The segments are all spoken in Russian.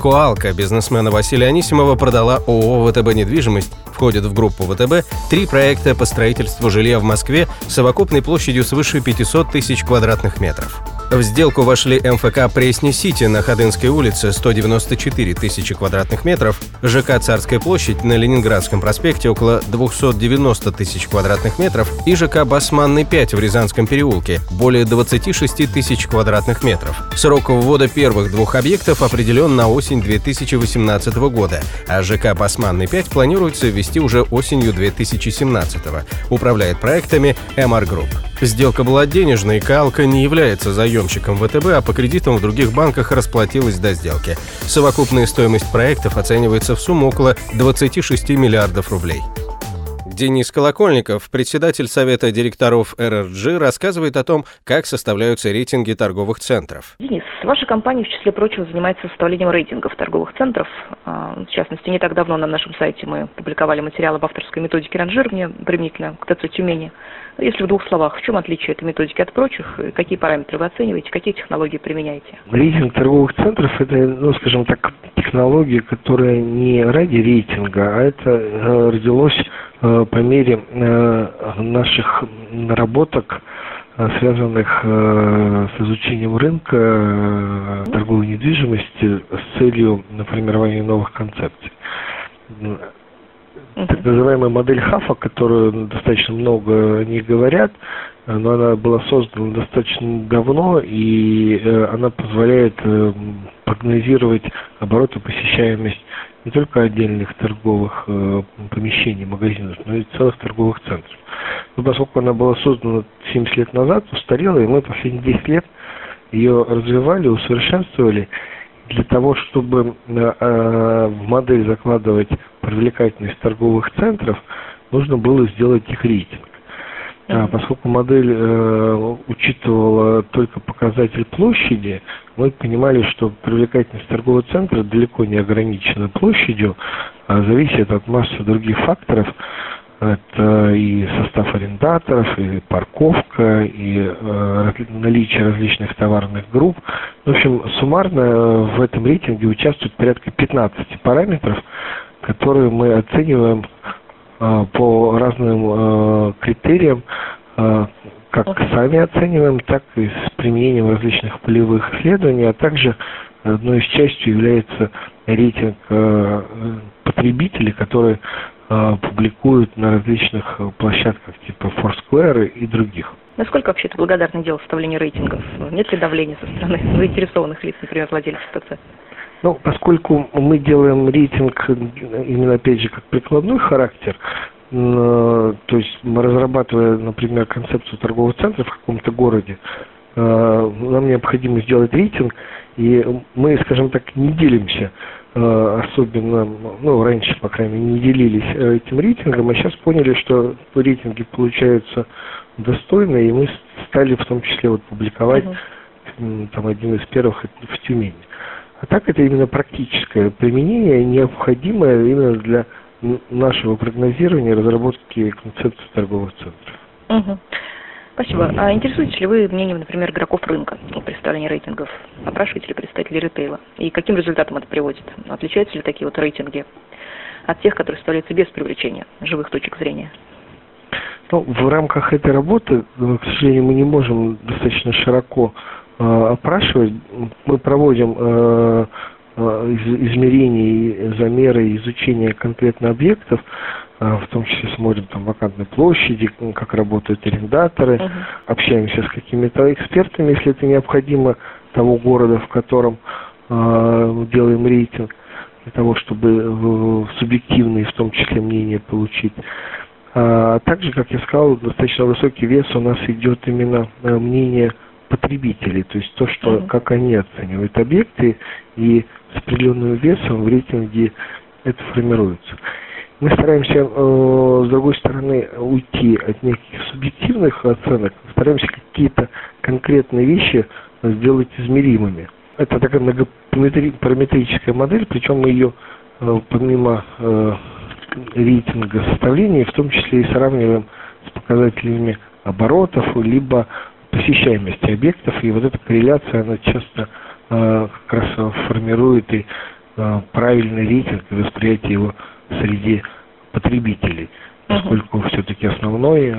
Коалка бизнесмена Василия Анисимова продала ООО «ВТБ недвижимость» входит в группу ВТБ три проекта по строительству жилья в Москве совокупной площадью свыше 500 тысяч квадратных метров. В сделку вошли МФК Пресни-Сити на Ходынской улице 194 тысячи квадратных метров, ЖК «Царская площадь» на Ленинградском проспекте около 290 тысяч квадратных метров и ЖК «Басманный 5» в Рязанском переулке более 26 тысяч квадратных метров. Срок ввода первых двух объектов определен на осень 2018 года, а ЖК «Басманный 5» планируется ввести уже осенью 2017 Управляет проектами MR Group. Сделка была денежной, Калка не является заемщиком ВТБ, а по кредитам в других банках расплатилась до сделки. Совокупная стоимость проектов оценивается в сумму около 26 миллиардов рублей. Денис Колокольников, председатель Совета директоров РРГ, рассказывает о том, как составляются рейтинги торговых центров. Денис, ваша компания, в числе прочего, занимается составлением рейтингов торговых центров. А, в частности, не так давно на нашем сайте мы публиковали материалы об авторской методике ранжирования применительно к ТЦ Тюмени. Если в двух словах, в чем отличие этой методики от прочих, какие параметры вы оцениваете, какие технологии применяете? Рейтинг торговых центров – это, ну, скажем так, технология, которая не ради рейтинга, а это э, родилось э, по мере э, наших наработок, э, связанных э, с изучением рынка э, торговой недвижимости с целью формирования новых концепций так называемая модель Хафа, которую достаточно много о ней говорят, но она была создана достаточно давно, и э, она позволяет э, прогнозировать обороты посещаемость не только отдельных торговых э, помещений, магазинов, но и целых торговых центров. Но поскольку она была создана 70 лет назад, устарела, и мы последние 10 лет ее развивали, усовершенствовали, для того, чтобы в модель закладывать привлекательность торговых центров, нужно было сделать их рейтинг. А поскольку модель э, учитывала только показатель площади, мы понимали, что привлекательность торгового центра далеко не ограничена площадью, а зависит от массы других факторов. Это и состав арендаторов, и парковка, и э, наличие различных товарных групп. В общем, суммарно в этом рейтинге участвует порядка 15 параметров, которые мы оцениваем э, по разным э, критериям, э, как сами оцениваем, так и с применением различных полевых исследований, а также одной из частью является рейтинг потребителей, которые публикуют на различных площадках типа Foursquare и других. Насколько вообще это благодарное дело составления рейтингов? Нет ли давления со стороны заинтересованных лиц, например, владельцев ТЦ? Ну, поскольку мы делаем рейтинг именно, опять же, как прикладной характер, то есть разрабатывая, например, концепцию торгового центра в каком-то городе, э, нам необходимо сделать рейтинг, и мы, скажем так, не делимся э, особенно, ну, раньше, по крайней мере, не делились э, этим рейтингом, а сейчас поняли, что рейтинги получаются достойные, и мы стали в том числе вот публиковать uh-huh. там один из первых в Тюмени. А так это именно практическое применение, необходимое именно для нашего прогнозирования, разработки концепции торговых центров. Угу. Спасибо. А интересуетесь ли вы мнением, например, игроков рынка при представлении рейтингов? Опрашиваете ли представителей ритейла? И каким результатом это приводит? Отличаются ли такие вот рейтинги от тех, которые составляются без привлечения живых точек зрения? Ну, в рамках этой работы, к сожалению, мы не можем достаточно широко Э, опрашивать. Мы проводим э, э, измерений, замеры, изучение конкретно объектов, в том числе смотрим там вакантные площади, как работают арендаторы, uh-huh. общаемся с какими-то экспертами, если это необходимо, того города, в котором э, делаем рейтинг, для того, чтобы субъективные, в том числе, мнения получить. А также, как я сказал, достаточно высокий вес у нас идет именно мнение потребителей, то есть то, что, mm-hmm. как они оценивают объекты, и с определенным весом в рейтинге это формируется. Мы стараемся, э, с другой стороны, уйти от неких субъективных оценок, стараемся какие-то конкретные вещи сделать измеримыми. Это такая многопараметрическая модель, причем мы ее э, помимо э, рейтинга составления, в том числе и сравниваем с показателями оборотов, либо посещаемости объектов, и вот эта корреляция, она часто э, как раз формирует и э, правильный рейтинг и восприятие его среди потребителей, поскольку uh-huh. все-таки основной э,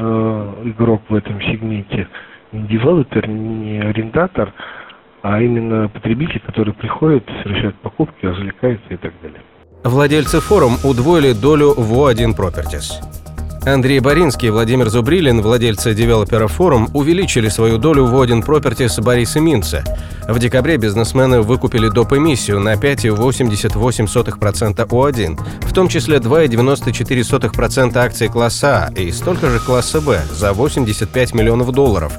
игрок в этом сегменте не девелопер, не арендатор, а именно потребитель, который приходит, совершает покупки, развлекается и так далее. Владельцы форум удвоили долю ВО1 Properties. Андрей Боринский и Владимир Зубрилин, владельцы девелопера «Форум», увеличили свою долю в Один Пропертис Бориса Минца. В декабре бизнесмены выкупили доп. эмиссию на 5,88% У1, в том числе 2,94% акций класса А и столько же класса Б за 85 миллионов долларов.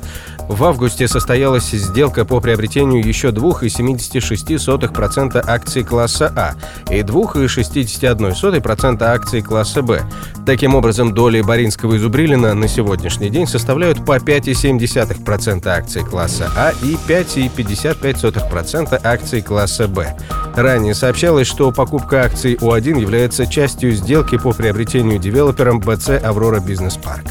В августе состоялась сделка по приобретению еще 2,76% акций класса А и 2,61% акций класса Б. Таким образом, доли Боринского и Зубрилина на сегодняшний день составляют по 5,7% акций класса А и 5,55% акций класса Б. Ранее сообщалось, что покупка акций У1 является частью сделки по приобретению девелопером БЦ «Аврора Бизнес Парк».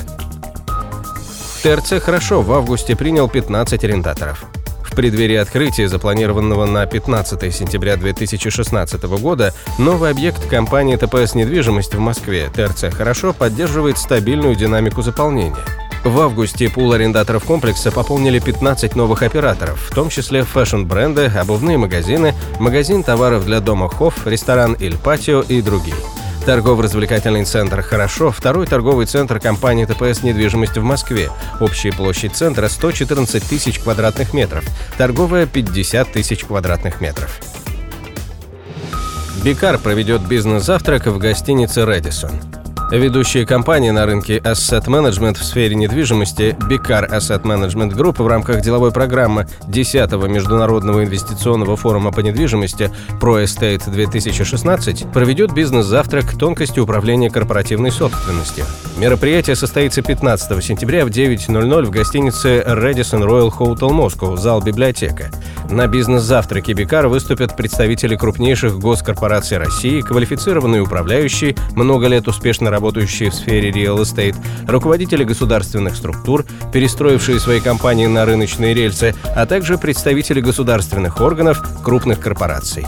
ТРЦ «Хорошо» в августе принял 15 арендаторов. В преддверии открытия, запланированного на 15 сентября 2016 года, новый объект компании ТПС «Недвижимость» в Москве ТРЦ «Хорошо» поддерживает стабильную динамику заполнения. В августе пул арендаторов комплекса пополнили 15 новых операторов, в том числе fashion-бренды, обувные магазины, магазин товаров для дома Hoff, ресторан «Иль Патио» и другие. Торгово-развлекательный центр «Хорошо» – второй торговый центр компании ТПС «Недвижимость» в Москве. Общая площадь центра – 114 тысяч квадратных метров, торговая – 50 тысяч квадратных метров. Бикар проведет бизнес-завтрак в гостинице «Редисон». Ведущая компания на рынке Asset Management в сфере недвижимости Bicar Asset Management Group в рамках деловой программы 10-го Международного инвестиционного форума по недвижимости Pro Estate 2016 проведет бизнес-завтрак тонкости управления корпоративной собственностью. Мероприятие состоится 15 сентября в 9.00 в гостинице Radisson Royal Hotel Moscow, зал библиотека. На бизнес-завтраке Бикар выступят представители крупнейших госкорпораций России, квалифицированные управляющие, много лет успешно работающие работающие в сфере real estate, руководители государственных структур, перестроившие свои компании на рыночные рельсы, а также представители государственных органов, крупных корпораций.